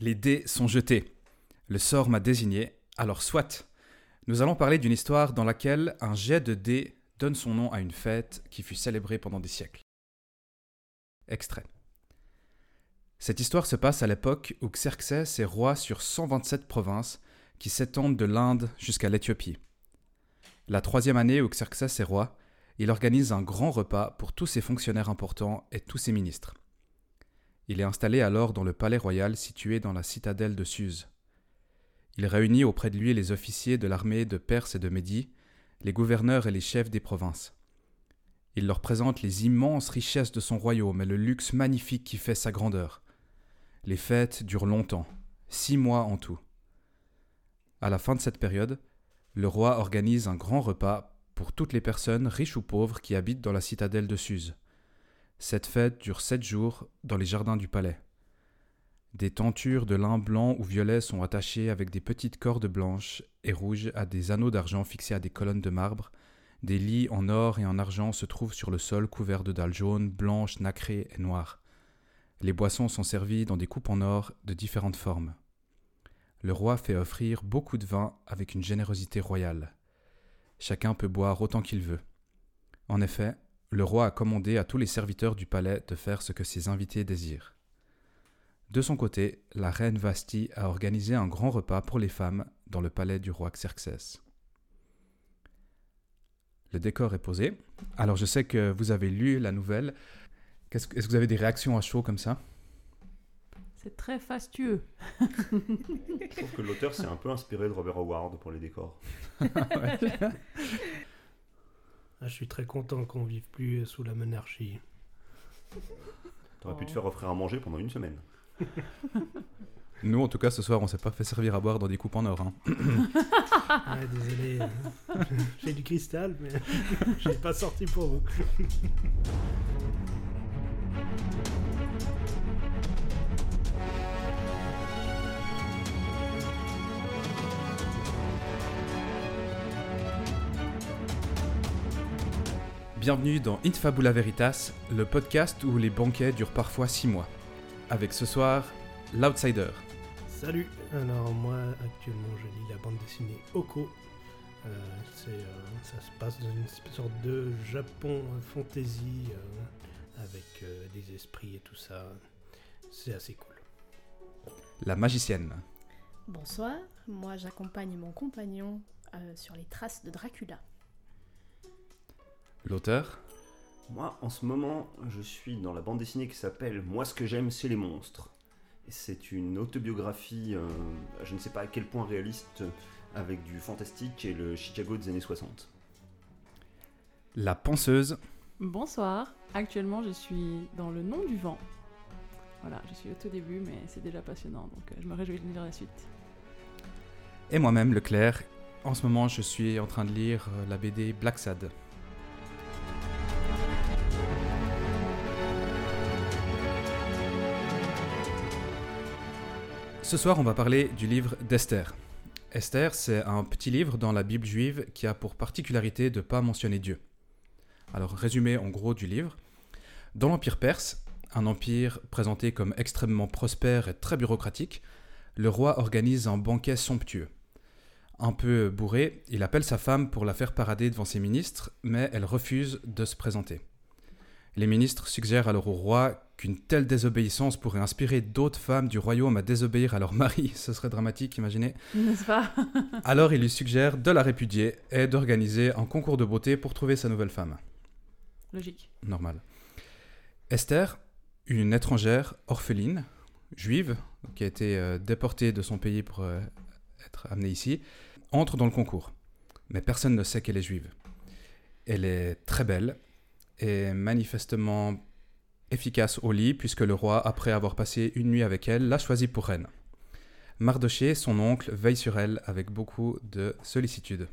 Les dés sont jetés. Le sort m'a désigné, alors soit. Nous allons parler d'une histoire dans laquelle un jet de dés donne son nom à une fête qui fut célébrée pendant des siècles. Extrait. Cette histoire se passe à l'époque où Xerxès est roi sur 127 provinces qui s'étendent de l'Inde jusqu'à l'Éthiopie. La troisième année où Xerxès est roi, il organise un grand repas pour tous ses fonctionnaires importants et tous ses ministres. Il est installé alors dans le palais royal situé dans la citadelle de Suse. Il réunit auprès de lui les officiers de l'armée de Perse et de Médie, les gouverneurs et les chefs des provinces. Il leur présente les immenses richesses de son royaume et le luxe magnifique qui fait sa grandeur. Les fêtes durent longtemps, six mois en tout. À la fin de cette période, le roi organise un grand repas pour toutes les personnes, riches ou pauvres, qui habitent dans la citadelle de Suse. Cette fête dure sept jours dans les jardins du palais. Des tentures de lin blanc ou violet sont attachées avec des petites cordes blanches et rouges à des anneaux d'argent fixés à des colonnes de marbre. Des lits en or et en argent se trouvent sur le sol couverts de dalles jaunes, blanches, nacrées et noires. Les boissons sont servies dans des coupes en or de différentes formes. Le roi fait offrir beaucoup de vin avec une générosité royale. Chacun peut boire autant qu'il veut. En effet, le roi a commandé à tous les serviteurs du palais de faire ce que ses invités désirent. De son côté, la reine Vasti a organisé un grand repas pour les femmes dans le palais du roi Xerxès. Le décor est posé. Alors je sais que vous avez lu la nouvelle. Est-ce que vous avez des réactions à chaud comme ça? C'est très fastueux. Je trouve que l'auteur s'est un peu inspiré de Robert Howard pour les décors. Ah, je suis très content qu'on vive plus sous la monarchie. T'aurais pu te faire offrir à manger pendant une semaine. Nous, en tout cas, ce soir, on s'est pas fait servir à boire dans des coupes en or. hein. Ah, désolé, j'ai du cristal, mais j'ai pas sorti pour vous. Bienvenue dans Infabula Veritas, le podcast où les banquets durent parfois six mois. Avec ce soir, l'Outsider. Salut Alors moi, actuellement, je lis la bande dessinée Oko. Euh, c'est, euh, ça se passe dans une sorte de Japon euh, fantasy euh, avec euh, des esprits et tout ça. C'est assez cool. La magicienne. Bonsoir, moi j'accompagne mon compagnon euh, sur les traces de Dracula. L'auteur. Moi, en ce moment, je suis dans la bande dessinée qui s'appelle Moi, ce que j'aime, c'est les monstres. C'est une autobiographie, euh, je ne sais pas à quel point réaliste, avec du fantastique et le Chicago des années 60. La penseuse. Bonsoir. Actuellement, je suis dans le nom du vent. Voilà, je suis au tout début, mais c'est déjà passionnant, donc euh, je me réjouis de lire la suite. Et moi-même, Leclerc. En ce moment, je suis en train de lire euh, la BD Black Sad. Ce soir, on va parler du livre d'Esther. Esther, c'est un petit livre dans la Bible juive qui a pour particularité de ne pas mentionner Dieu. Alors, résumé en gros du livre. Dans l'Empire perse, un empire présenté comme extrêmement prospère et très bureaucratique, le roi organise un banquet somptueux. Un peu bourré, il appelle sa femme pour la faire parader devant ses ministres, mais elle refuse de se présenter. Les ministres suggèrent alors au roi qu'une telle désobéissance pourrait inspirer d'autres femmes du royaume à désobéir à leur mari. Ce serait dramatique, imaginez. N'est-ce pas? Alors il lui suggère de la répudier et d'organiser un concours de beauté pour trouver sa nouvelle femme. Logique. Normal. Esther, une étrangère orpheline, juive, qui a été euh, déportée de son pays pour euh, être amenée ici, entre dans le concours. Mais personne ne sait qu'elle est juive. Elle est très belle et manifestement efficace au lit, puisque le roi, après avoir passé une nuit avec elle, l'a choisie pour reine. Mardoché, son oncle, veille sur elle avec beaucoup de sollicitude.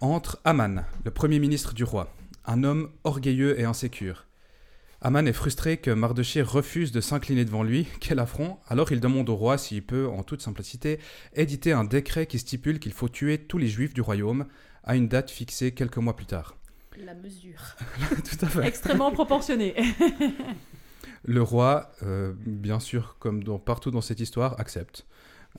Entre Aman, le premier ministre du roi, un homme orgueilleux et insécure. Aman est frustré que Mardoché refuse de s'incliner devant lui, quel affront, alors il demande au roi s'il peut, en toute simplicité, éditer un décret qui stipule qu'il faut tuer tous les juifs du royaume à une date fixée quelques mois plus tard. La mesure. Tout à fait. Extrêmement proportionné. Le roi, euh, bien sûr, comme dans- partout dans cette histoire, accepte.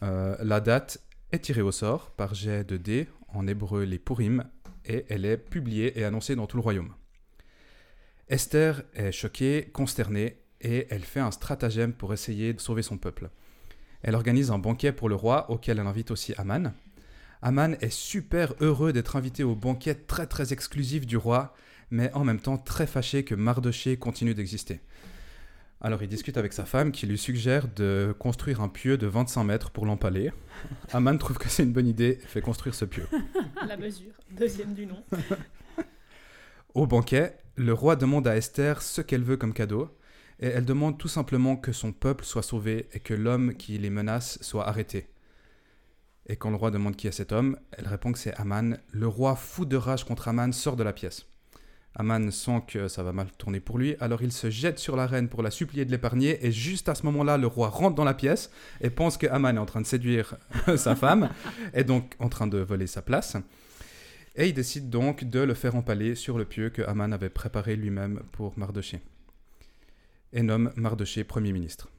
Euh, la date est tirée au sort par jet de dés, en hébreu les Purim, et elle est publiée et annoncée dans tout le royaume. Esther est choquée, consternée, et elle fait un stratagème pour essayer de sauver son peuple. Elle organise un banquet pour le roi auquel elle invite aussi Aman. Aman est super heureux d'être invité au banquet très très exclusif du roi, mais en même temps très fâché que Mardoché continue d'exister. Alors il discute avec sa femme qui lui suggère de construire un pieu de 25 mètres pour l'empaler. Aman trouve que c'est une bonne idée et fait construire ce pieu. La mesure, deuxième du nom. Au banquet, le roi demande à Esther ce qu'elle veut comme cadeau, et elle demande tout simplement que son peuple soit sauvé et que l'homme qui les menace soit arrêté. Et quand le roi demande qui est cet homme, elle répond que c'est Aman. Le roi, fou de rage contre Aman, sort de la pièce. Aman sent que ça va mal tourner pour lui, alors il se jette sur la reine pour la supplier de l'épargner, et juste à ce moment-là, le roi rentre dans la pièce et pense que Aman est en train de séduire sa femme, et donc en train de voler sa place. Et il décide donc de le faire empaler sur le pieu que Aman avait préparé lui-même pour Mardoché. Et nomme Mardoché Premier ministre.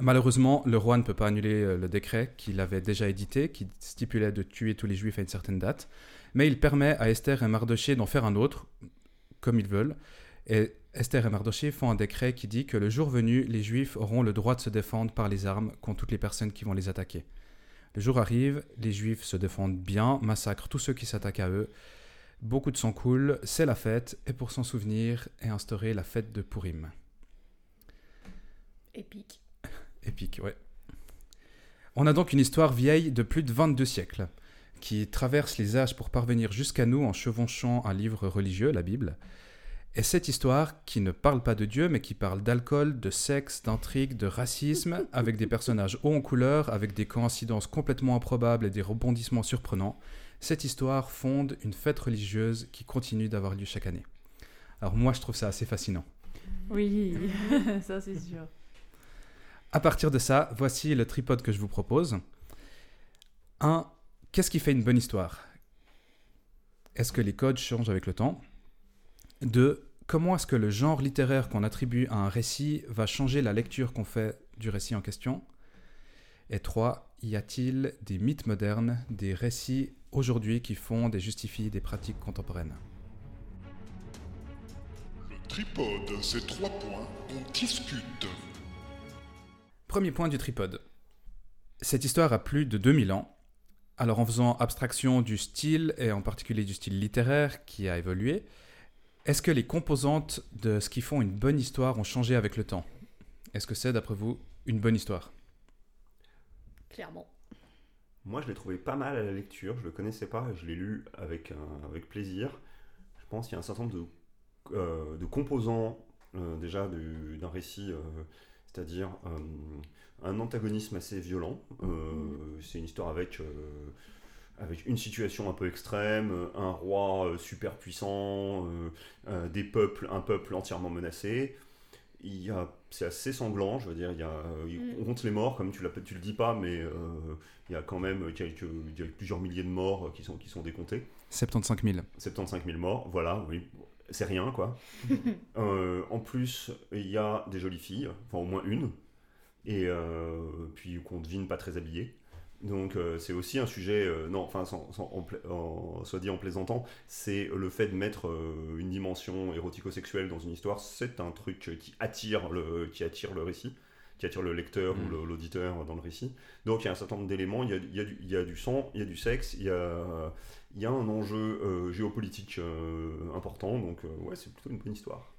Malheureusement, le roi ne peut pas annuler euh, le décret qu'il avait déjà édité, qui stipulait de tuer tous les juifs à une certaine date, mais il permet à Esther et Mardoché d'en faire un autre, comme ils veulent. Et Esther et Mardoché font un décret qui dit que le jour venu, les juifs auront le droit de se défendre par les armes contre toutes les personnes qui vont les attaquer. Le jour arrive, les juifs se défendent bien, massacrent tous ceux qui s'attaquent à eux. Beaucoup de sang coule, c'est la fête, et pour s'en souvenir est instaurée la fête de Purim. Épique. Épique, ouais. On a donc une histoire vieille de plus de 22 siècles, qui traverse les âges pour parvenir jusqu'à nous en chevauchant un livre religieux, la Bible. Et cette histoire, qui ne parle pas de Dieu, mais qui parle d'alcool, de sexe, d'intrigue, de racisme, avec des personnages hauts en couleur, avec des coïncidences complètement improbables et des rebondissements surprenants, cette histoire fonde une fête religieuse qui continue d'avoir lieu chaque année. Alors moi, je trouve ça assez fascinant. Oui, ça c'est sûr. À partir de ça, voici le tripode que je vous propose. 1. Qu'est-ce qui fait une bonne histoire? Est-ce que les codes changent avec le temps? 2. Comment est-ce que le genre littéraire qu'on attribue à un récit va changer la lecture qu'on fait du récit en question? Et 3. Y a-t-il des mythes modernes, des récits aujourd'hui qui fondent et justifient des pratiques contemporaines? Le tripode, c'est trois points, on discute. Premier point du tripode. Cette histoire a plus de 2000 ans. Alors en faisant abstraction du style, et en particulier du style littéraire qui a évolué, est-ce que les composantes de ce qui font une bonne histoire ont changé avec le temps? Est-ce que c'est, d'après vous, une bonne histoire? Clairement. Moi, je l'ai trouvé pas mal à la lecture. Je le connaissais pas et je l'ai lu avec, un- avec plaisir. Je pense qu'il y a un certain nombre de, euh, de composants euh, déjà du- d'un récit, euh, c'est-à-dire euh, un antagonisme assez violent. Euh, C'est une histoire avec, euh, avec une situation un peu extrême, un roi euh, super puissant, euh, euh, des peuples, un peuple entièrement menacé. Il y a, c'est assez sanglant, je veux dire, il y a, Mm. on compte les morts, comme tu, tu le dis pas, mais euh, il y a quand même quelques, il y a plusieurs milliers de morts qui sont, qui sont décomptés. 75 000. 75 000 morts, voilà, oui, c'est rien quoi. Euh, en plus, il y a des jolies filles, enfin au moins une, et euh, puis qu'on devine pas très habillées. Donc euh, c'est aussi un sujet, euh, non, enfin, sans, sans- en soit dit en plaisantant, c'est le fait de mettre euh, une dimension érotico-sexuelle dans une histoire, c'est un truc qui attire le, qui attire le récit, qui attire le lecteur Mm. ou le- l'auditeur dans le récit. Donc il y a un certain nombre d'éléments, il y a, il du- il y a du sang, il y a du sexe, il y a, il y a un enjeu euh, géopolitique euh, important, donc euh, ouais, c'est plutôt une bonne histoire.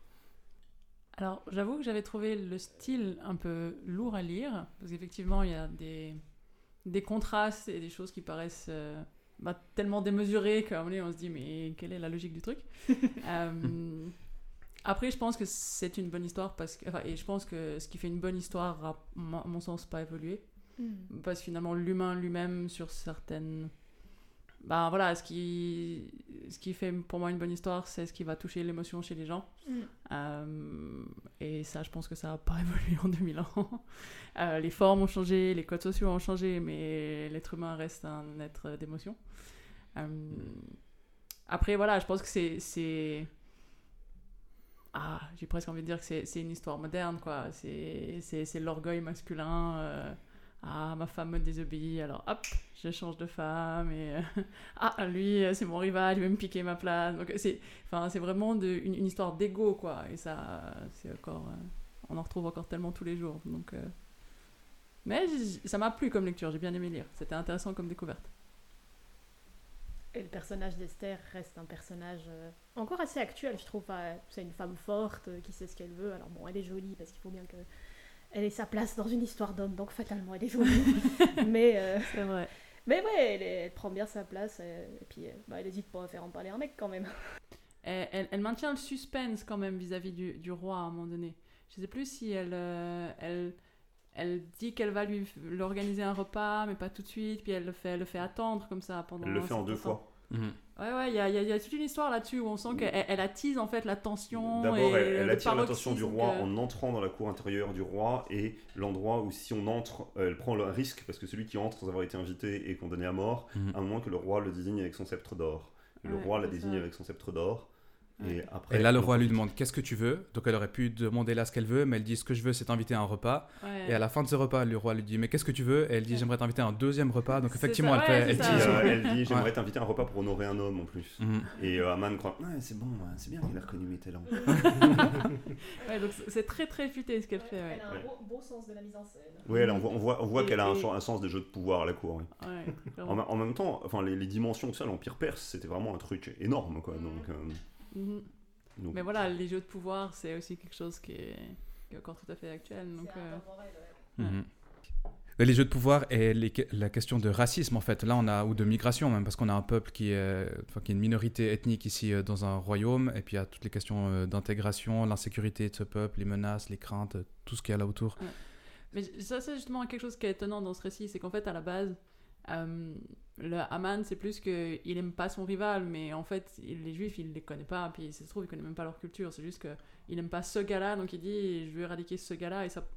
Alors, j'avoue que j'avais trouvé le style un peu lourd à lire, parce qu'effectivement, il y a des, des contrastes et des choses qui paraissent euh, bah, tellement démesurées qu'à un moment donné, on se dit, mais quelle est la logique du truc Euh, Après, je pense que c'est une bonne histoire, parce que, enfin, et je pense que ce qui fait une bonne histoire a, à mon sens, pas évolué. Mm. Parce que finalement, l'humain lui-même, sur certaines. Ben voilà, ce qui, ce qui fait pour moi une bonne histoire, c'est ce qui va toucher l'émotion chez les gens. Mm. Euh, et ça, je pense que ça n'a pas évolué en 2000 ans. Euh, les formes ont changé, les codes sociaux ont changé, mais l'être humain reste un être d'émotion. Euh, après, voilà, je pense que c'est- c'est ah, j'ai presque envie de dire que c'est une histoire moderne, quoi. C'est l'orgueil masculin. euh, ah, ma femme me désobéit, alors hop, je change de femme. Et euh, ah, lui, euh, c'est mon rival, il veut me piquer ma place. Donc c'est vraiment de, une, histoire d'ego, quoi. Et ça, c'est encore. on en retrouve encore tellement tous les jours. Donc, Mais ça m'a plu comme lecture, j'ai bien aimé lire. C'était intéressant comme découverte. Et le personnage d'Esther reste un personnage euh, encore assez actuel, je trouve. Enfin, c'est une femme forte euh, qui sait ce qu'elle veut. Alors bon, elle est jolie parce qu'il faut bien que elle ait sa place dans une histoire d'homme, donc fatalement elle est jolie. mais euh, C'est vrai. mais ouais, elle, prend bien sa place euh, et puis euh, bah, elle hésite pas à faire en parler un mec quand même. Elle, elle- elle maintient le suspense quand même vis-à-vis du, du roi à un moment donné. Je sais plus si elle, euh, elle, elle dit qu'elle va lui organiser un repas, mais pas tout de suite, puis elle le fait, elle le fait attendre comme ça pendant. Elle le fait en deux temps. fois. Mhm. Ouais, ouais, il y a, il y y a toute une histoire là-dessus où on sent qu'elle elle attise en fait la tension. D'abord, et elle, elle le attire l'attention du roi que- en entrant dans la cour intérieure du roi et l'endroit où si on entre, euh, elle prend le risque parce que celui qui entre sans avoir été invité est condamné à mort, Mhm. à moins que le roi le désigne avec son sceptre d'or. Le Ouais, roi la désigne ça. avec son sceptre d'or. Et après, Et là, le roi lui demande qu'est-ce que tu veux? Donc elle aurait pu demander là ce qu'elle veut, mais elle dit ce que je veux, c'est t'inviter à un repas. Ouais. Et à la fin de ce repas, le roi lui dit mais qu'est-ce que tu veux? Et elle dit j'aimerais t'inviter à un deuxième repas. Donc effectivement, ça, elle, ouais, fait, elle euh, elle dit J'aimerais Ouais. t'inviter à un repas pour honorer un homme en plus. Mhm. Et euh, Aman croit Ouais, c'est bon, ouais, c'est bien qu'il a reconnu mes talents. Ouais, donc c'est- très très futé ce qu'elle fait. Ouais. Elle a un Ouais. beau, beau sens de la mise en scène. Oui, on voit, on voit, on voit Et- qu'elle a un, et- sen- un sens des jeux de pouvoir à la cour. oui. Ouais, En, même temps, enfin, les, les dimensions de ça, l'Empire perse, c'était vraiment un truc énorme. Quoi, donc, euh, Mhm. donc- Mais voilà, les jeux de pouvoir, c'est aussi quelque chose qui est, qui est encore tout à fait actuel. Donc, euh. Mhm. Les jeux de pouvoir et les la question de racisme en fait. Là on a ou de migration même parce qu'on a un peuple qui est, enfin, qui est une minorité ethnique ici euh, dans un royaume et puis il y a toutes les questions euh, d'intégration, l'insécurité de ce peuple, les menaces, les craintes, euh, tout ce qu'il y a là autour. Mais ça, c'est justement quelque chose qui est étonnant dans ce récit, c'est qu'en fait, à la base, euh, le Haman, c'est plus qu'il aime pas son rival, mais en fait, il- les Juifs, il les connaît pas, puis ça se trouve, il connaît même pas leur culture. C'est juste qu'il aime pas ce gars-là, donc il dit, je veux éradiquer ce gars-là, et ça,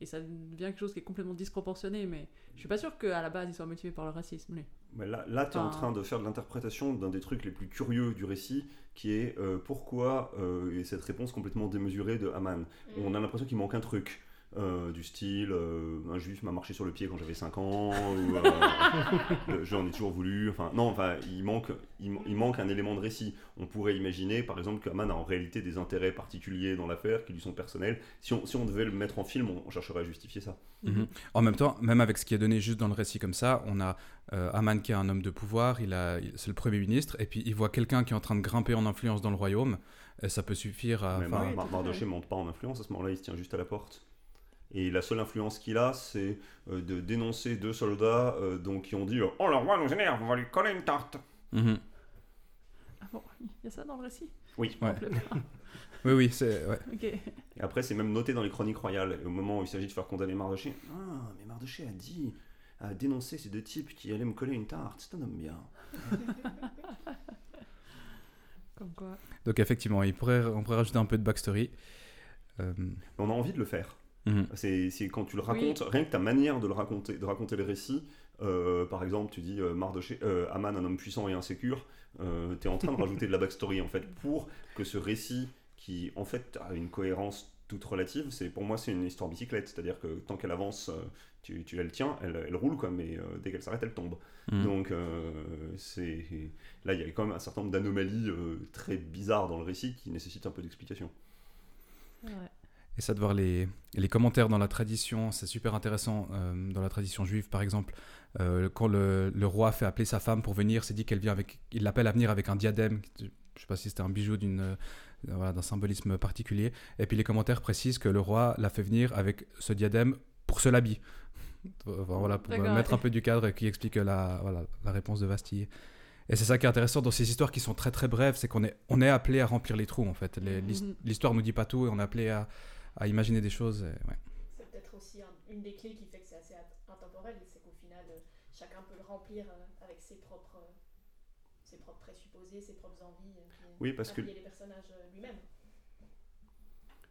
et ça devient quelque chose qui est complètement disproportionné. Mais je suis pas sûr qu'à la base, il soit motivé par le racisme, lui. Mais là, là tu es en train de faire de l'interprétation d'un des trucs les plus curieux du récit, qui est euh, pourquoi euh, et cette réponse complètement démesurée de Haman. On a l'impression qu'il manque un truc. Euh, du style, euh, un juif m'a marché sur le pied quand j'avais 5 ans, ou euh, j'en ai toujours voulu. Enfin, non, enfin, il manque, il, il manque un élément de récit. On pourrait imaginer, par exemple, que Haman a en réalité des intérêts particuliers dans l'affaire qui lui sont personnels. Si on, si on devait le mettre en film, on, on chercherait à justifier ça. Mhm. En même temps, même avec ce qui est donné juste dans le récit comme ça, on a euh, Haman qui est un homme de pouvoir, il a, c'est le premier ministre, et puis il voit quelqu'un qui est en train de grimper en influence dans le royaume, et ça peut suffire à... Mais enfin, Mar- Mar- Mardoché monte pas en influence, à ce moment-là, il se tient juste à la porte. Et la seule influence qu'il a, c'est euh, de dénoncer deux soldats euh, donc, qui ont dit Oh, le roi nous énerve, on va lui coller une tarte. mhm. Ah bon, il y a ça dans le récit? Oui. Ouais. Oui, oui, c'est... ouais. Ok. Et après, c'est même noté dans les chroniques royales. Et au moment où il s'agit de faire condamner Mardoché, Ah, mais Mardoché a dit, a dénoncé ces deux types qui allaient me coller une tarte. C'est un homme bien. Comme quoi. Donc effectivement, il pourrait, on pourrait rajouter un peu de backstory. Euh, Mais on a envie de le faire. Mhm. C'est c'est quand tu le racontes, rien que ta manière de le raconter, de raconter le récit. euh, par exemple, tu dis euh, Mardoché, euh, Aman, un homme puissant et insécure. Euh, tu es en train de rajouter de la backstory en fait pour que ce récit qui en fait a une cohérence toute relative. C'est pour moi c'est une histoire bicyclette, c'est-à-dire que tant qu'elle avance, tu, tu elle tient, elle, elle roule quoi, mais euh, dès qu'elle s'arrête, elle tombe. Mhm. Donc euh, c'est là il y a quand même un certain nombre d'anomalies euh, très bizarres dans le récit qui nécessitent un peu d'explication. Ouais. Et ça de voir les, les commentaires dans la tradition, c'est super intéressant. euh, dans la tradition juive, par exemple, euh, quand le, le roi fait appeler sa femme pour venir, c'est dit qu'elle vient avec, il l'appelle à venir avec un diadème. Je sais pas si c'était un bijou d'une, euh, voilà, d'un symbolisme particulier. Et puis les commentaires précisent que le roi l'a fait venir avec ce diadème pour se l'habiller. Enfin, voilà, pour mettre un peu du cadre et qui explique la, voilà, la réponse de Vastille. Et c'est ça qui est intéressant dans ces histoires qui sont très très brèves, c'est qu'on est, on est appelé à remplir les trous en fait. Mhm. L'histoire nous dit pas tout et on est appelé à, à imaginer des choses. et ouais. C'est peut-être aussi un- une des clés qui fait que c'est assez intemporel, c'est qu'au final, euh, chacun peut le remplir euh, avec ses propres, euh, ses propres présupposés, ses propres envies, Oui, parce que- les personnages lui-même.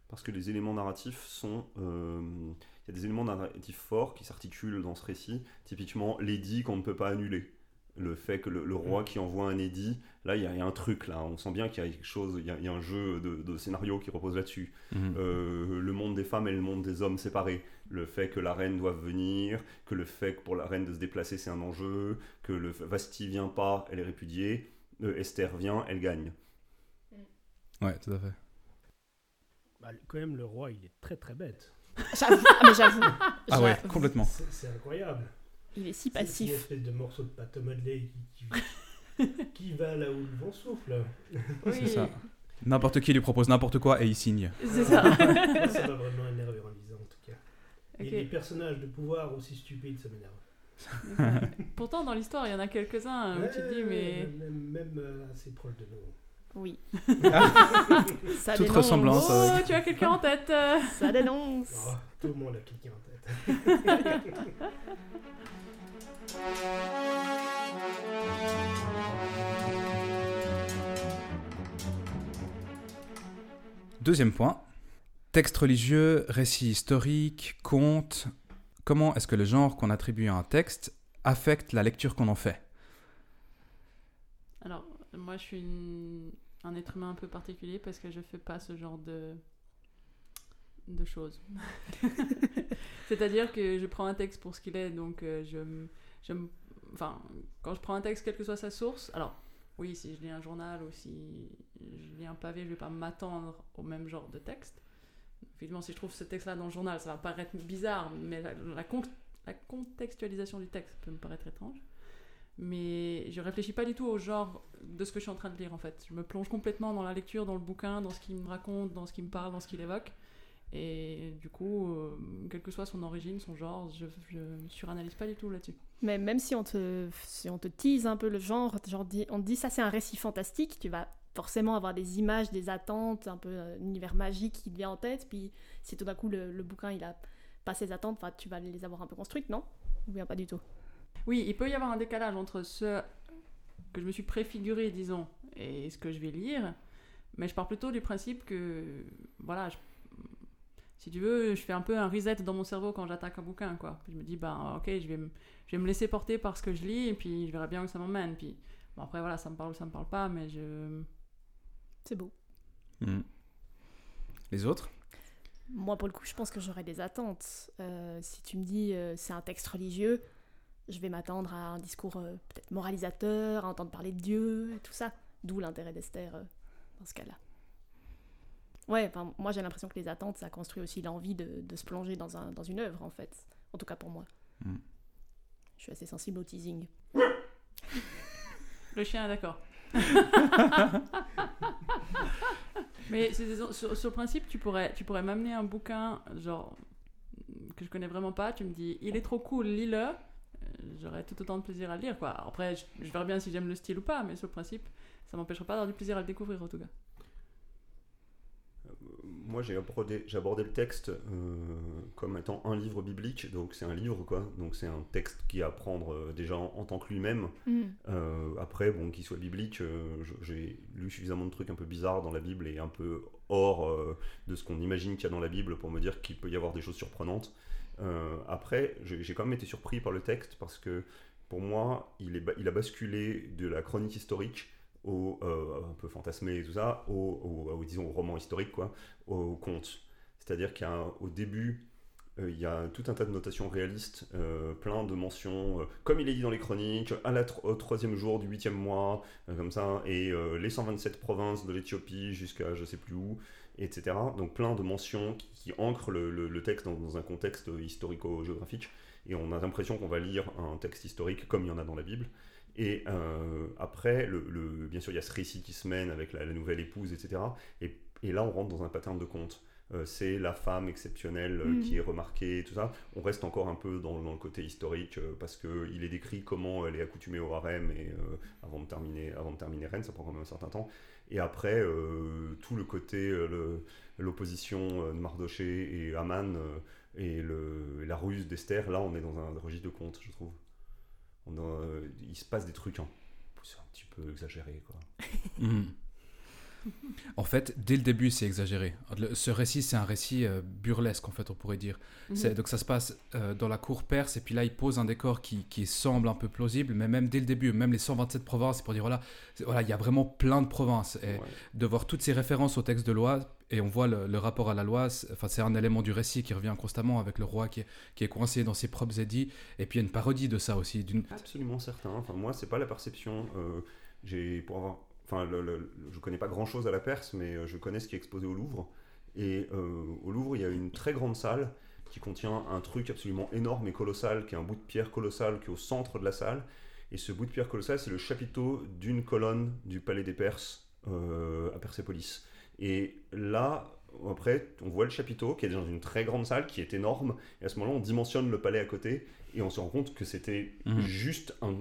Parce que les éléments narratifs sont. euh, Il y a des éléments narratifs forts qui s'articulent dans ce récit. Typiquement, l'édit qu'on ne peut pas annuler. Le fait que le, le roi qui envoie un édit, là, il y, a- il y a un truc, là. On sent bien qu'il y a quelque chose, il y a, il y a un jeu de, de scénario qui repose là-dessus. Mhm. Euh, le monde des femmes et le monde des hommes séparés. Le fait que la reine doive venir, que le fait que pour la reine de se déplacer c'est un enjeu, que le Vasti vient pas, elle est répudiée, Euh, Esther vient, elle gagne. Ouais, tout à fait. Bah, quand même, le roi, il est très très bête. J'avoue, ah, mais j'avoue. Ah ouais, complètement. C'est incroyable. Il est si C'est- C'est une passif. espèce de morceau de pâte à modeler qui, qui, qui va là où le vent souffle. Oui, C'est ça. N'importe qui lui propose n'importe quoi et il signe. c'est ça. Moi, ça m'a vraiment énervé en lisant, en tout cas. Et Ok. les personnages de pouvoir aussi stupides, ça m'énerve. Pourtant, dans l'histoire, il y en a quelques-uns où tu te dis, mais. Même, même, euh, assez proche de nous. Oui. ça Toute dénonce. ressemblance. Oh, avec- tu as quelqu'un en tête euh. Ça dénonce. Oh, tout le monde a cliqué en tête. Deuxième point. Texte religieux, récit historique, conte. Comment est-ce que le genre qu'on attribue à un texte affecte la lecture qu'on en fait? Alors, moi, je suis un être humain un peu particulier parce que je fais pas ce genre de de choses. C'est-à-dire que je prends un texte pour ce qu'il est, donc euh, je, m- enfin, quand je prends un texte, quelle que soit sa source, alors oui, si je lis un journal ou si je lis un pavé, je vais pas m'attendre au même genre de texte. Évidemment, si je trouve ce texte-là dans le journal, ça va paraître bizarre, mais la, con- la contextualisation du texte peut me paraître étrange. Mais je réfléchis pas du tout au genre de ce que je suis en train de lire en fait. Je me plonge complètement dans la lecture, dans le bouquin, dans ce qu'il me raconte, dans ce qu'il me parle, dans ce qu'il évoque. Et du coup, euh, quelle que soit son origine, son genre, je, je suranalyse pas du tout là-dessus. Mais même si on te, si on te tease un peu le genre, genre on te dit ça c'est un récit fantastique, tu vas forcément avoir des images, des attentes, un peu euh, un univers magique qui te vient en tête. Puis si tout d'un coup le, le bouquin il a pas ses attentes, tu vas les avoir un peu construites, non? Ou bien pas du tout? Oui, il peut y avoir un décalage entre ce que je me suis préfiguré, disons, et ce que je vais lire. Mais je pars plutôt du principe que, voilà, je- si tu veux, je fais un peu un reset dans mon cerveau quand j'attaque un bouquin, quoi. Puis je me dis, bah, ok, je vais, me, je vais me laisser porter par ce que je lis, et puis je verrai bien où ça m'emmène. Puis, bon, après, voilà, ça me parle ou ça me parle pas, mais je... C'est beau. Hmm. Les autres? Moi, pour le coup, je pense que j'aurais des attentes. Euh, si tu me dis euh, c'est un texte religieux, je vais m'attendre à un discours euh, peut-être moralisateur, à entendre parler de Dieu, et tout ça. D'où l'intérêt d'Esther euh, dans ce cas-là. Ouais, enfin, moi j'ai l'impression que les attentes, ça construit aussi l'envie de, de se plonger dans, un, dans une œuvre, en fait. En tout cas pour moi. Mm. Je suis assez sensible au teasing. Le chien est d'accord. Mais c'est- c'est- sur, sur le principe, tu pourrais, tu pourrais m'amener un bouquin, genre, que je connais vraiment pas, tu me dis, il est trop cool, lis-le. Euh, J'aurais tout autant de plaisir à le lire, quoi. Après, je, je verrai bien si j'aime le style ou pas, mais sur le principe, ça m'empêchera pas d'avoir du plaisir à le découvrir, en tout cas. Moi, j'ai abordé, le texte euh, comme étant un livre biblique, donc c'est un livre, quoi. Donc c'est un texte qui est à prendre euh, déjà en, en tant que lui-même. Euh, après, bon, qu'il soit biblique, j'ai lu suffisamment de trucs un peu bizarres dans la Bible et un peu hors de ce qu'on imagine qu'il y a dans la Bible pour me dire qu'il peut y avoir des choses surprenantes. Après, j'ai quand même été surpris par le texte parce que pour moi, il, est, ba- il a basculé de la chronique historique au euh, un peu fantasmé et tout ça, au, au- au, disons au roman historique quoi, au conte. C'est-à-dire qu'au début, euh, il y a tout un tas de notations réalistes, euh, plein de mentions, euh, comme il est dit dans les chroniques, à la au troisième jour du huitième mois, euh, comme ça, et euh, les 127 provinces de l'Éthiopie jusqu'à je sais plus où, etc. Donc plein de mentions qui, qui ancrent le texte dans, dans un contexte historico-géographique, et on a l'impression qu'on va lire un texte historique comme il y en a dans la Bible. Et euh, après, le, le- bien sûr, il y a ce récit qui se mène avec la, la nouvelle épouse, etc. Et, et là, on rentre dans un pattern de conte. Euh, c'est la femme exceptionnelle euh, Mhm. qui est remarquée, tout ça. On reste encore un peu dans, dans le côté historique parce qu'il est décrit comment elle est accoutumée au harem et, avant, de terminer, avant de terminer reine, ça prend quand même un certain temps. Et après, tout le côté, l'opposition de Mardoché et Aman et, le, et la ruse d'Esther, là, on est dans un registre de conte, je trouve. On a- il se passe des trucs un, c'est un petit peu exagérés, quoi. Mhm. En fait, dès le début, c'est exagéré. Le- ce récit, c'est un récit euh, burlesque, en fait, on pourrait dire. C'est- Mhm. Donc ça se passe euh, dans la cour perse, et puis là, il pose un décor qui, qui semble un peu plausible, mais même dès le début, même les 127 provinces, pour dire, voilà, voilà, il y a vraiment plein de provinces. Et Ouais. de voir toutes ces références au texte de loi, et on voit le, rapport à la loi, enfin, c'est un élément du récit qui revient constamment avec le roi qui est, coincé dans ses propres édits, et puis il y a une parodie de ça aussi. Absolument certain. Enfin, moi, c'est pas la perception. euh, j'ai pour avoir, enfin, je connais pas grand chose à la Perse, mais euh, je connais ce qui est exposé au Louvre. Et euh, au Louvre, il y a une très grande salle qui contient un truc absolument énorme et colossal, qui est un bout de pierre colossal qui est au centre de la salle. Et ce bout de pierre colossal, c'est le chapiteau d'une colonne du palais des Perses euh, à Persépolis. Et là, après, on voit le chapiteau qui est dans une très grande salle, qui est énorme. Et à ce moment-là, on dimensionne le palais à côté et on se rend compte que c'était Mhm. juste un,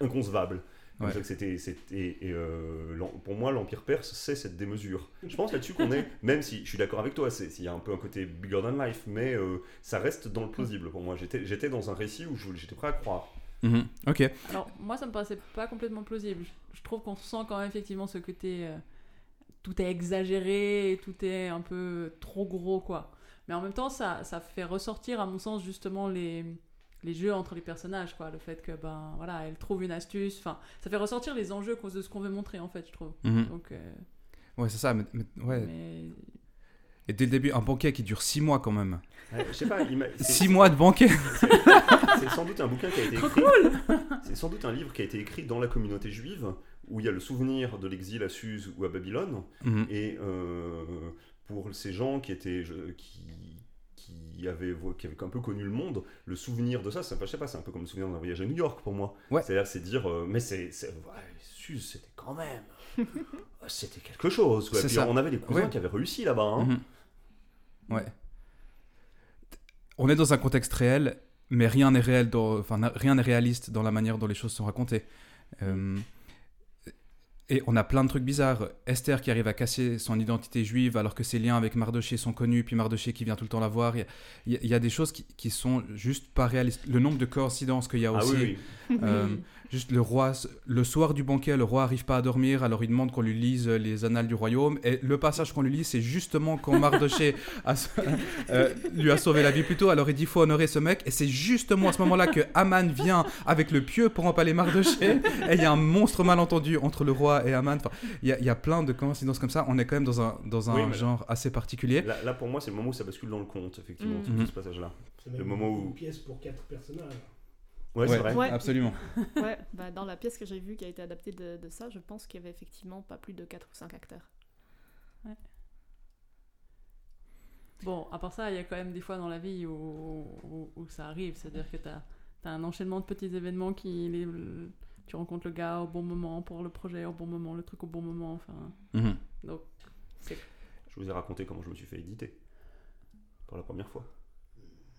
inconcevable. Ouais. c'était, c'était, et, euh, pour moi, l'Empire perse, c'est cette démesure. Je pense là-dessus qu'on est, même si je suis d'accord avec toi, c'est- il y a un peu un côté bigger than life, mais euh, ça reste dans le plausible pour moi. J'étais, j'étais dans un récit où je- j'étais prêt à croire. Mhm. Ok. Alors, moi, ça me paraissait pas complètement plausible. Je, je trouve qu'on sent quand même effectivement ce côté. euh, tout est exagéré, tout est un peu trop gros, quoi. Mais en même temps, ça, ça fait ressortir, à mon sens, justement, les, les jeux entre les personnages, quoi. Le fait que, ben, voilà, elle trouve une astuce. Enfin, ça fait ressortir les enjeux qu'on- de ce qu'on veut montrer, en fait, je trouve. Mhm. Donc, euh, Ouais, c'est ça. mais- mais- ouais. mais- Et dès le début, un banquet qui dure 6 mois quand même. Ouais, je sais pas, il m'a- c'est- 6 mois de banquet C'est sans doute un bouquin qui a été écrit. C'est sans doute un livre qui a été écrit dans la communauté juive, où il y a le souvenir de l'exil à Suse ou à Babylone. Mhm. Et euh, pour ces gens qui étaient qui, qui avaient qui avaient un peu connu le monde, le souvenir de ça, enfin, je sais pas, c'est un peu comme le souvenir d'un voyage à New York pour moi. Ouais. C'est-à-dire, c'est dire, euh, mais c'est, c'est ouais, Suse, c'était quand même, c'était quelque chose. Puis ça. on avait des cousins qui avaient réussi là-bas. hein. Mhm. Ouais. On est dans un contexte réel, mais rien n'est réel, dans, enfin rien n'est réaliste dans la manière dont les choses sont racontées. Euh, et on a plein de trucs bizarres. Esther qui arrive à casser son identité juive alors que ses liens avec Mardoché sont connus, puis Mardoché qui vient tout le temps la voir. Il y a- il y, des choses qui, qui sont juste pas réalistes. Le nombre de coïncidences qu'il y a Ah aussi. oui, oui. Euh. Juste le roi, le soir du banquet, le roi arrive pas à dormir, alors il demande qu'on lui lise les annales du royaume. Et le passage qu'on lui lit, c'est justement quand Mardoché a- euh, lui a sauvé la vie plus tôt. Alors il dit faut honorer ce mec. Et c'est justement à ce moment-là que Aman vient avec le pieu pour empaler Mardoché. Et il y a un monstre malentendu entre le roi et Aman. Enfin, il y, a- il y a plein de coïncidences comme ça. On est quand même dans un, dans un Oui, mais là- genre assez particulier. Là, là, pour moi, c'est le moment où ça bascule dans le conte, effectivement, tout Mhm. ce passage-là. C'est Le même moment une où- pièce pour quatre personnages. Ouais, c'est vrai. Ouais. absolument. Ouais, bah, dans la pièce que j'ai vue qui a été adaptée de, de ça, je pense qu'il y avait effectivement pas plus de 4 ou 5 acteurs. Bon, à part ça, il y a quand même des fois dans la vie où, où, où ça arrive. C'est-à-dire que tu as, un enchaînement de petits événements qui. les- tu rencontres le gars au bon moment pour le projet, au bon moment, le truc au bon moment. Enfin, Mhm. donc, Je vous ai raconté comment je me suis fait éditer pour la première fois.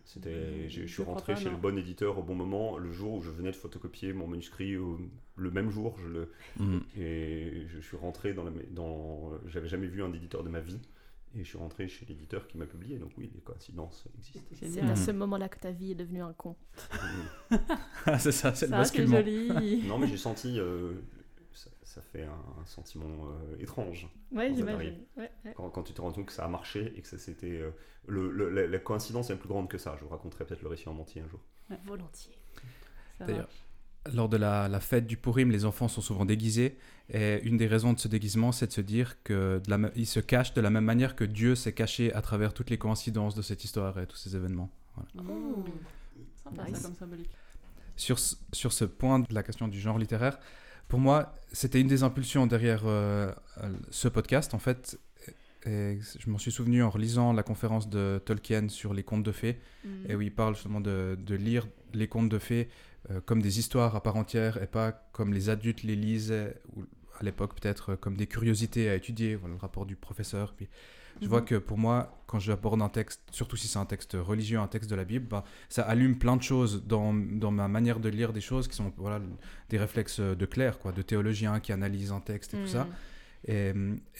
C'était, je, je suis rentré pas, chez non. le bon éditeur au bon moment, le jour où je venais de photocopier mon manuscrit, au- le même jour, je le, Mhm. et je suis rentré dans la, dans, j'avais jamais vu un éditeur de ma vie, et je suis rentré chez l'éditeur qui m'a publié. Donc oui, les coïncidences existent. C'est à ce moment-là que ta vie est devenue un con. Ah, c'est ça, c'est le basculement. joli. non, mais j'ai senti, euh, ça, ça fait un, un sentiment euh, étrange. Ouais, j'imagine. t'arrive. Ouais, ouais. Quand, quand tu te rends compte que ça a marché et que ça c'était euh, le, le- la, la coïncidence est plus grande que ça. Je vous raconterai peut-être le récit en entier un jour. Volontiers. Ça D'ailleurs, marche. Lors de la, la fête du Purim, les enfants sont souvent déguisés. Et une des raisons de ce déguisement, c'est de se dire que de la me- ils se cachent de la même manière que Dieu s'est caché à travers toutes les coïncidences de cette histoire et tous ces événements. Voilà. Oh, sympa Nice. ça comme symbolique. Sur, ce- sur ce point de la question du genre littéraire, pour moi, c'était une des impulsions derrière euh, ce podcast, en fait. Et je m'en suis souvenu en relisant la conférence de Tolkien sur les contes de fées. Mhm. et où il parle justement de, de lire les contes de fées euh, comme des histoires à part entière et pas comme les adultes les lisaient, ou à l'époque peut-être euh, comme des curiosités à étudier, voilà le rapport du professeur. Puis je vois Mhm. que pour moi, quand j'aborde un texte, surtout si c'est un texte religieux, un texte de la Bible, bah, ça allume plein de choses dans, dans ma manière de lire des choses qui sont voilà, des réflexes de clerc, quoi, de théologien qui analyse un texte et tout ça. Mhm. Et,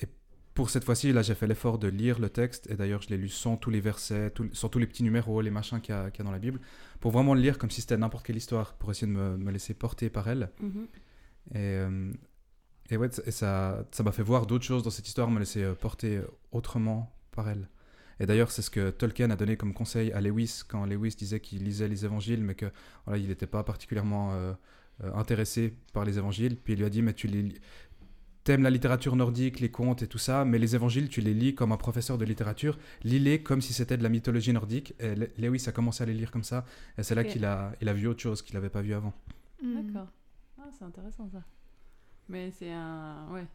et pour cette fois-ci, là, j'ai fait l'effort de lire le texte, et d'ailleurs, je l'ai lu sans tous les versets, tout- sans tous les petits numéros, les machins qu'il y, a- qu'il y a dans la Bible, pour vraiment le lire comme si c'était n'importe quelle histoire, pour essayer de me, me laisser porter par elle. Mhm. Et, euh, Et ouais, et ça ça m'a fait voir d'autres choses dans cette histoire, me laisser euh, porter euh, autrement par elle. Et d'ailleurs, c'est ce que Tolkien a donné comme conseil à Lewis quand Lewis disait qu'il lisait les évangiles, mais que voilà, il n'était pas particulièrement euh, intéressé par les évangiles. Puis il lui a dit, mais tu les t'aimes la littérature nordique, les contes et tout ça, mais les évangiles, tu les lis comme un professeur de littérature. Lis-les comme si c'était de la mythologie nordique. Et Le- Lewis a commencé à les lire comme ça. Et c'est là qu'il a, il a vu autre chose qu'il n'avait pas vu avant. Hmm. D'accord. Ah, c'est intéressant ça. Mais c'est un, ouais,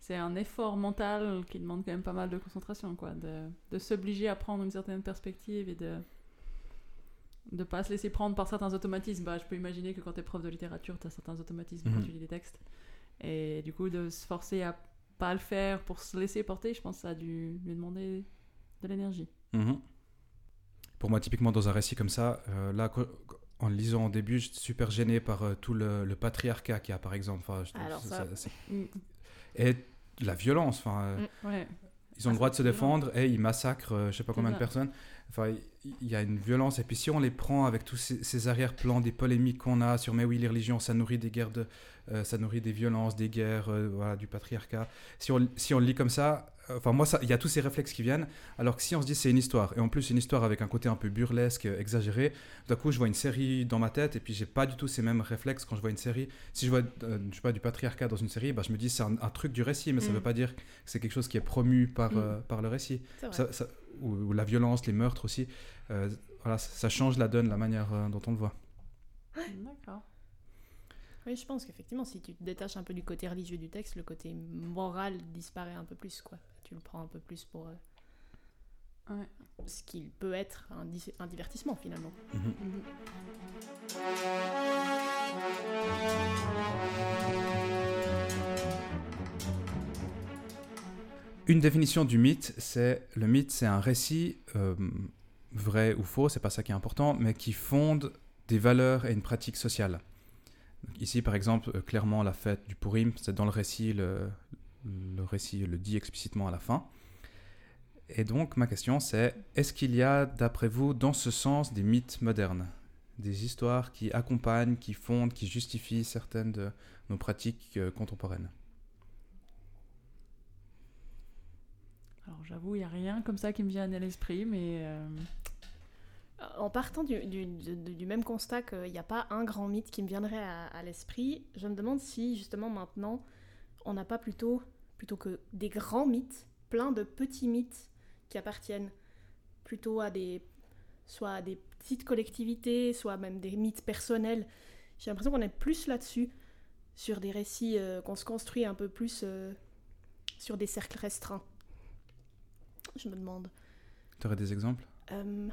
c'est un effort mental qui demande quand même pas mal de concentration, quoi, de, de s'obliger à prendre une certaine perspective et de de pas se laisser prendre par certains automatismes. Bah, je peux imaginer que quand tu es prof de littérature, tu as certains automatismes quand Mhm. tu lis des textes. Et du coup, de se forcer à pas le faire pour se laisser porter, je pense que ça a dû lui demander de l'énergie. Mhm. Pour moi, typiquement dans un récit comme ça, euh, là, en le lisant au début, j'étais super gêné par euh, tout le, le patriarcat qu'il y a, par exemple. Enfin, je Alors ça- Mm, Et la violence. Enfin, euh, Mm. Ouais. Ils ont Ah, le droit de se violent. défendre et ils massacrent je sais pas combien de personnes. Enfin, il y, a une violence. Et puis si on les prend avec tous ces, ces arrière-plans, des polémiques qu'on a sur mais oui, les religions, ça nourrit des guerres, de, euh, ça nourrit des violences, des guerres, euh, voilà, du patriarcat. Si on, si on le lit comme ça, euh, enfin moi, ça- il y a tous ces réflexes qui viennent. Alors que si on se dit c'est une histoire, et en plus une histoire avec un côté un peu burlesque, exagéré, d'un coup je vois une série dans ma tête et puis j'ai pas du tout ces mêmes réflexes quand je vois une série. Si je vois euh, je sais pas, du patriarcat dans une série, bah, je me dis c'est un, un truc du récit, mais ça Mm. veut pas dire que c'est quelque chose qui est promu par, Mm. par le récit. C'est vrai. Ça- ça- ou, ou la violence, les meurtres aussi. Euh, voilà, ça, ça change la donne, la manière euh, dont on le voit. D'accord. Oui, je pense qu'effectivement, si tu te détaches un peu du côté religieux du texte, le côté moral disparaît un peu plus, quoi. Tu le prends un peu plus pour euh, Ouais. ce qu'il peut être un, di- un divertissement finalement. Mhm. Mhm. Une définition du mythe, c'est le mythe, c'est un récit euh, vrai ou faux, c'est pas ça qui est important, mais qui fonde des valeurs et une pratique sociale. Ici, par exemple, euh, clairement, la fête du Purim, c'est dans le récit, le, le récit le dit explicitement à la fin. Et donc, ma question, c'est est-ce qu'il y a, d'après vous, dans ce sens, des mythes modernes? Des histoires qui accompagnent, qui fondent, qui justifient certaines de nos pratiques euh, contemporaines? Alors j'avoue, il n'y a rien comme ça qui me vient à l'esprit, mais euh, En partant du, même constat qu'il n'y a pas un grand mythe qui me viendrait à, à l'esprit, je me demande si justement maintenant on n'a pas plutôt, plutôt que des grands mythes, plein de petits mythes qui appartiennent plutôt à des, soit à des petites collectivités, soit même des mythes personnels. J'ai l'impression qu'on est plus là-dessus, sur des récits euh, qu'on se construit un peu plus euh, sur des cercles restreints. Je me demande. Tu aurais des exemples? Euh,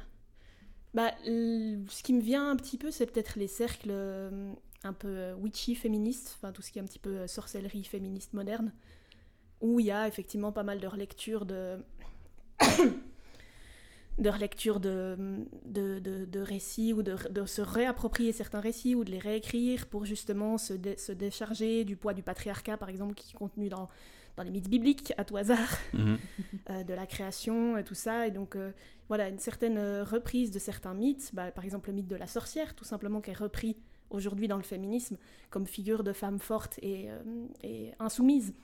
bah, ce qui me vient un petit peu, c'est peut-être les cercles euh, un peu euh, witchy féministes, enfin tout ce qui est un petit peu sorcellerie féministe moderne, où il y a effectivement pas mal de relectures de de relecture de, de, de- de récits ou de, de se réapproprier certains récits ou de les réécrire pour justement se, dé- se décharger du poids du patriarcat, par exemple, qui est contenu dans, dans les mythes bibliques, à tout hasard euh, de la création et tout ça. Et donc, euh, voilà, une certaine euh, reprise de certains mythes. Bah, par exemple, le mythe de la sorcière, tout simplement, qui est repris aujourd'hui dans le féminisme comme figure de femme forte et, et insoumise.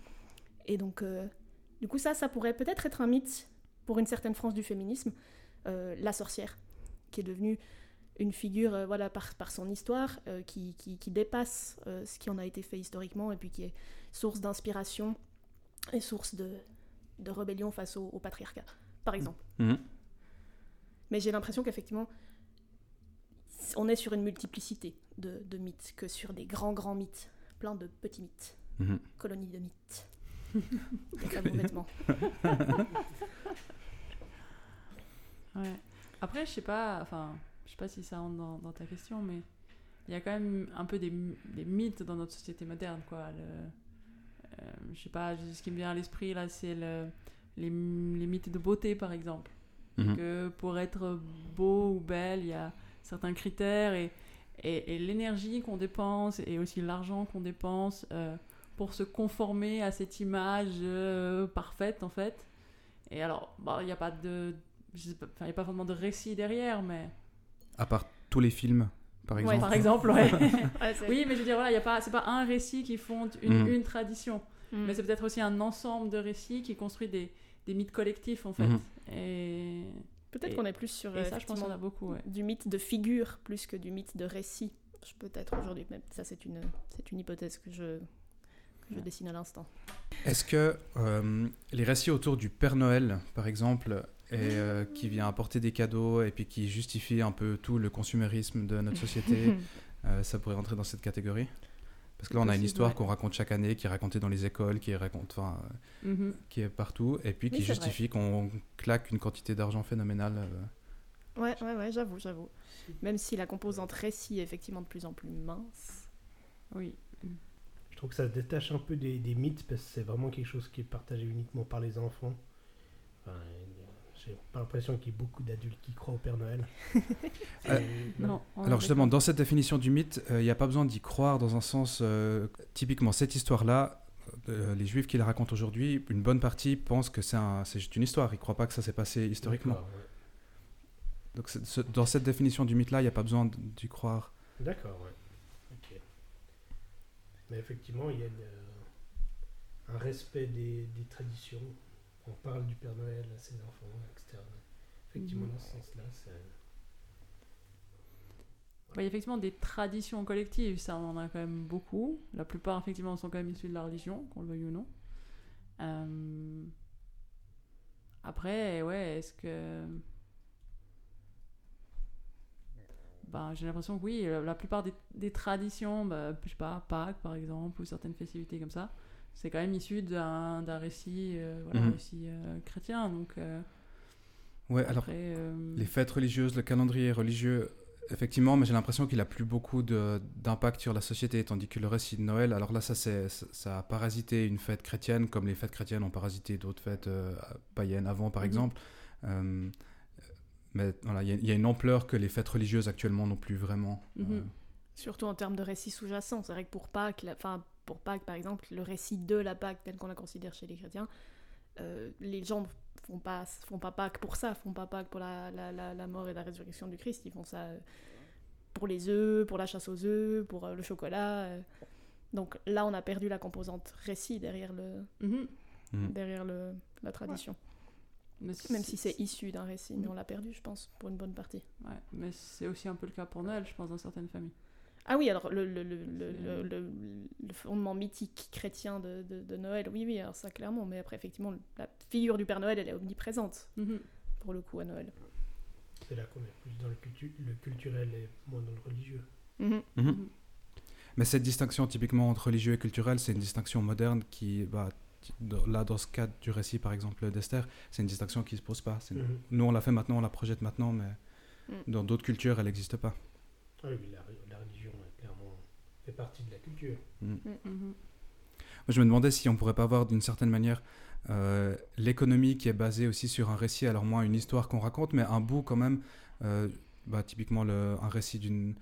Et donc, du coup, ça, ça pourrait peut-être être un mythe pour une certaine frange du féminisme. la sorcière, qui est devenue une figure, euh, voilà, par, par son histoire, euh, qui, qui, qui dépasse euh, ce qui en a été fait historiquement et puis qui est source d'inspiration et source de, de rébellion face au, au patriarcat, par exemple. Mhm. Mais j'ai l'impression qu'effectivement, on est sur une multiplicité de, de mythes que sur des grands, grands mythes. Plein de petits mythes. Mhm. Colonies de mythes. Ouais. Après, je sais pas, enfin, je sais pas si ça rentre dans, dans ta question, mais il y a quand même un peu des, des mythes dans notre société moderne, quoi. Le, euh, je sais pas, ce qui me vient à l'esprit là, c'est le, les, mythes de beauté, par exemple. Mhm. que pour être beau ou belle, il y a certains critères et, et, et l'énergie qu'on dépense et aussi l'argent qu'on dépense euh, pour se conformer à cette image euh, parfaite en fait. Et alors, bah, il n'y a pas de, je pas, y a pas vraiment de récit derrière, mais À part tous les films par Ouais, exemple. par exemple, ouais. Ouais, c'est- oui, mais je veux dire, voilà, il y a pas, c'est pas un récit qui fonde une, une tradition, Mm. mais c'est peut-être aussi un ensemble de récits qui construit des, des mythes collectifs, en fait. Mhm. Et, Peut-être qu'on est plus sur et ça, je pense a beaucoup, ouais. du mythe de figure plus que du mythe de récit. Je- Peut-être aujourd'hui, mais ça c'est une, c'est une hypothèse que je, que je dessine à l'instant. Est-ce que euh, les récits autour du Père Noël, par exemple, et, euh, qui vient apporter des cadeaux et puis qui justifie un peu tout le consumérisme de notre société, euh, ça pourrait rentrer dans cette catégorie? Parce que là, on a une histoire ouais. qu'on raconte chaque année, qui est racontée dans les écoles, qui est, raconte, enfin, Mhm. qui est partout, et puis qui justifie qu'on claque une quantité d'argent phénoménale. euh. Ouais, ouais, ouais, j'avoue, j'avoue. Même si la composante récit est effectivement de plus en plus mince. Oui. Je trouve que ça se détache un peu des, des mythes parce que c'est vraiment quelque chose qui est partagé uniquement par les enfants. Enfin, j'ai pas l'impression qu'il y ait beaucoup d'adultes qui croient au Père Noël. Euh, Non, Alors justement, dans cette définition du mythe, euh, il n'y a pas besoin d'y croire dans un sens... euh, typiquement, cette histoire-là, euh, les juifs qui la racontent aujourd'hui, une bonne partie pensent que c'est un- juste une histoire. Ils ne croient pas que ça s'est passé historiquement. D'accord, ouais. Donc ce- dans cette définition du mythe-là, il n'y a pas besoin d'y croire. D'accord, ouais. Mais effectivement, il y a une, euh, un respect des, des traditions. On parle du Père Noël à ses enfants, etc. Effectivement, dans ce sens-là, c'est. Il y a effectivement des traditions collectives, ça on en a quand même beaucoup. La plupart effectivement sont quand même issues de la religion, qu'on le veuille ou non. Euh, Après, ouais, est-ce que... Bah, j'ai l'impression que oui, la plupart des, des traditions, bah, je sais pas, Pâques par exemple, ou certaines festivités comme ça, c'est quand même issu d'un d'un récit, euh, voilà, récit euh, chrétien. Donc, euh, Ouais, alors après, euh, les fêtes religieuses, le calendrier religieux, effectivement, mais j'ai l'impression qu'il a plus beaucoup de- d'impact sur la société, tandis que le récit de Noël, alors là, ça, c'est- ça ça a parasité une fête chrétienne, comme les fêtes chrétiennes ont parasité d'autres fêtes euh, païennes avant, par Mhm. exemple. Euh, mais voilà, il y, a- il y a une ampleur que les fêtes religieuses actuellement n'ont plus vraiment. Mhm. Euh, Surtout en termes de récit sous-jacent. C'est vrai que pour Pâques, la- pour Pâques par exemple, le récit de la Pâques tel qu'on la considère chez les chrétiens, euh, les gens font pas, font pas Pâques pour ça, font pas Pâques pour la, la, la, la mort et la résurrection du Christ, ils font ça euh, pour les œufs, pour la chasse aux œufs, pour euh, le chocolat. Donc là, on a perdu la composante récit derrière, le, mhm. Mhm. derrière le, la tradition. Mais Même si c'est issu d'un récit, mais on l'a perdu, je pense, pour une bonne partie. Ouais, mais c'est aussi un peu le cas pour Noël, je pense, dans certaines familles. Ah oui, alors le, le, le, le, C'est- le- le- le fondement mythique chrétien de, de, de Noël, oui, oui, alors ça clairement, mais après, effectivement, la figure du Père Noël, elle est omniprésente, Mhm. pour le coup, à Noël. C'est là qu'on est plus dans le, cultu- le culturel et moins dans le religieux. Mhm. Mhm. Mais cette distinction typiquement entre religieux et culturel, c'est une distinction moderne qui, bah, là dans ce cadre du récit par exemple d'Esther, c'est une distinction qui se pose pas. C'est-. Nous on l'a fait maintenant, on la projette maintenant, mais Mm. dans d'autres cultures elle n'existe pas. Ah oui, la, la religion est clairement fait partie de la culture. Mhm. Moi, je me demandais si on pourrait pas avoir d'une certaine manière euh, l'économie qui est basée aussi sur un récit, alors moins une histoire qu'on raconte, mais un bout quand même, euh, bah, typiquement le, un récit d'une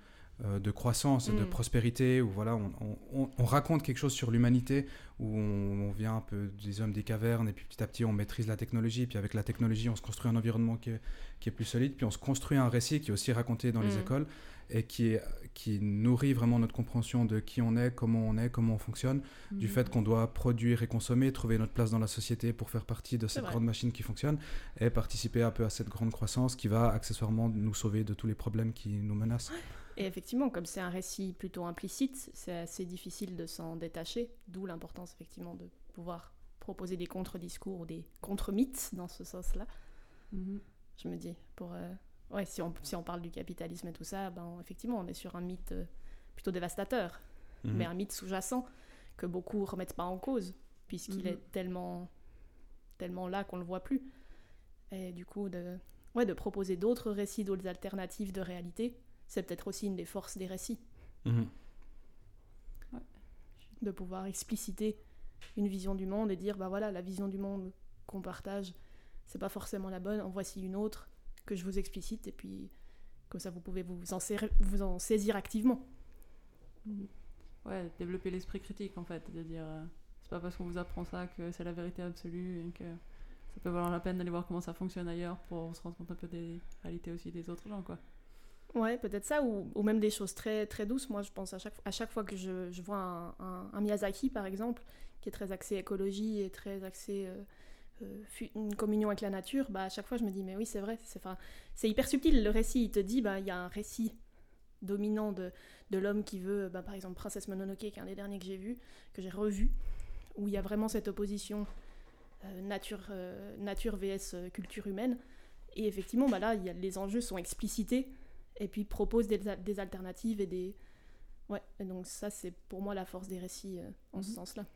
euh, de croissance et de Mm. prospérité, où voilà, on, on- on- on raconte quelque chose sur l'humanité, où on, on vient un peu des hommes des cavernes, et puis petit à petit on maîtrise la technologie, puis avec la technologie on se construit un environnement qui est, qui est plus solide, puis on se construit un récit qui est aussi raconté dans les Mm. écoles, et qui, est, qui nourrit vraiment notre compréhension de qui on est, comment on est, comment on fonctionne du Mhm. fait qu'on doit produire et consommer, trouver notre place dans la société pour faire partie de cette grande machine qui fonctionne et participer un peu à cette grande croissance qui va accessoirement nous sauver de tous les problèmes qui nous menacent. Et effectivement, comme c'est un récit plutôt implicite, c'est assez difficile de s'en détacher, d'où l'importance effectivement de pouvoir proposer des contre-discours ou des contre-mythes dans ce sens-là. Mhm. je me dis. Pour, euh, ouais, si on, si on parle du capitalisme et tout ça, ben, effectivement, on est sur un mythe euh, plutôt dévastateur, Mhm. mais un mythe sous-jacent que beaucoup remettent pas en cause, puisqu'il Mhm. est tellement, tellement là qu'on le voit plus. Et du coup, de, ouais, de proposer d'autres récits, d'autres alternatives de réalité, c'est peut-être aussi une des forces des récits, Mhm. de pouvoir expliciter une vision du monde et dire, bah voilà, la vision du monde qu'on partage, c'est pas forcément la bonne, en voici une autre que je vous explicite, et puis comme ça vous pouvez vous en, serrer- vous en saisir activement. Ouais, développer l'esprit critique en fait, de dire euh, c'est pas parce qu'on vous apprend ça que c'est la vérité absolue et que ça peut valoir la peine d'aller voir comment ça fonctionne ailleurs pour se rendre compte un peu des réalités aussi des autres gens quoi. Ouais, peut-être ça, ou, ou même des choses très, très douces. Moi, je pense à chaque, à chaque fois que je, je vois un, un- un Miyazaki, par exemple, qui est très axé écologie et très axé euh, une communion avec la nature, bah, à chaque fois, je me dis, mais oui, c'est vrai. C'est hyper subtil. Le récit, il te dit, bah, il y a un récit dominant de, de l'homme qui veut, bah, par exemple, Princesse Mononoke, qui est un des derniers que j'ai vu, que j'ai revu, où il y a vraiment cette opposition euh, nature, euh, nature vs euh, culture humaine. Et effectivement, bah là, y a, les enjeux sont explicités et puis propose des, al- des alternatives et des. Ouais, et donc ça, c'est pour moi la force des récits euh, en ce Mhm. sens-là.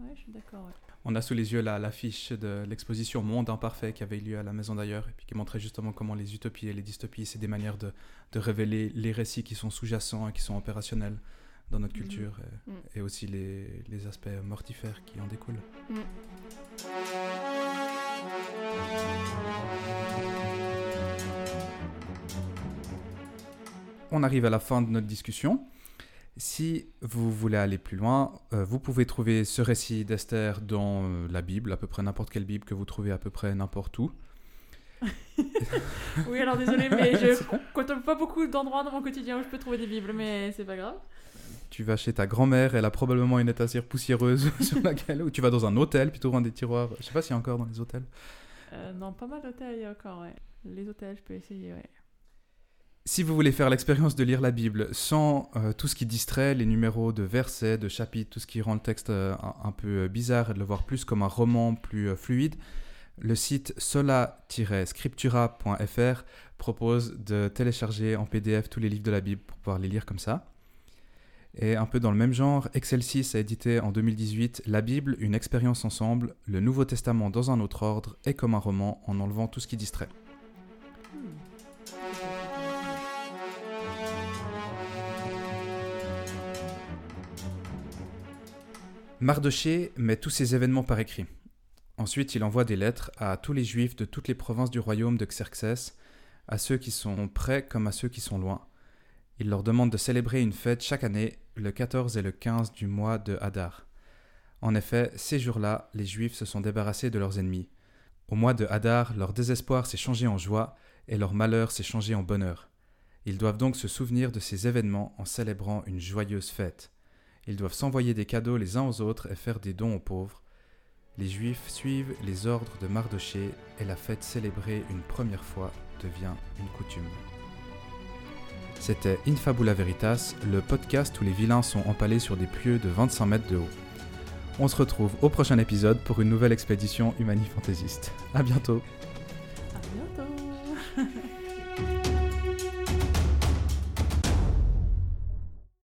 Ouais, je suis d'accord. ouais. On a sous les yeux la- l'affiche de l'exposition Monde imparfait qui avait eu lieu à la Maison d'ailleurs, et puis qui montrait justement comment les utopies et les dystopies, c'est des manières de, de révéler les récits qui sont sous-jacents et qui sont opérationnels dans notre Mhm. culture, et, Mhm. et aussi les, les aspects mortifères qui en découlent. On arrive à la fin de notre discussion. Si vous voulez aller plus loin, euh, vous pouvez trouver ce récit d'Esther dans euh, la Bible, à peu près n'importe quelle Bible que vous trouvez à peu près n'importe où. Oui, alors désolé, mais je contemple pas beaucoup d'endroits dans mon quotidien où je peux trouver des bibles, mais c'est pas grave. Tu vas chez ta grand-mère, elle a probablement une étagère poussiéreuse sur laquelle, ou tu vas dans un hôtel, puis tu un des tiroirs. Je sais pas s'il y a encore dans les hôtels. Euh, non, pas mal d'hôtels il y a encore, ouais. Les hôtels, je peux essayer, ouais. Si vous voulez faire l'expérience de lire la Bible sans euh, tout ce qui distrait, les numéros de versets, de chapitres, tout ce qui rend le texte euh, un, peu euh, bizarre et de le voir plus comme un roman plus fluide, le site sola-scriptura.fr propose de télécharger en PDF tous les livres de la Bible pour pouvoir les lire comme ça. Et un peu dans le même genre, Excelsis a édité en 2018 La Bible, une expérience ensemble, le Nouveau Testament dans un autre ordre et comme un roman en enlevant tout ce qui distrait. Mardoché met tous ces événements par écrit. Ensuite, il envoie des lettres à tous les juifs de toutes les provinces du royaume de Xerxès, à ceux qui sont près comme à ceux qui sont loin. Il leur demande de célébrer une fête chaque année, le 14 et le 15 du mois de Hadar. En effet, ces jours-là, les juifs se sont débarrassés de leurs ennemis. Au mois de Hadar, leur désespoir s'est changé en joie et leur malheur s'est changé en bonheur. Ils doivent donc se souvenir de ces événements en célébrant une joyeuse fête. Ils doivent s'envoyer des cadeaux les uns aux autres et faire des dons aux pauvres. Les Juifs suivent les ordres de Mardoché et la fête célébrée une première fois devient une coutume. C'était Infabula Veritas, le podcast où les vilains sont empalés sur des pieux de 25 mètres de haut. On se retrouve au prochain épisode pour une nouvelle expédition humani-fantaisiste. A bientôt À bientôt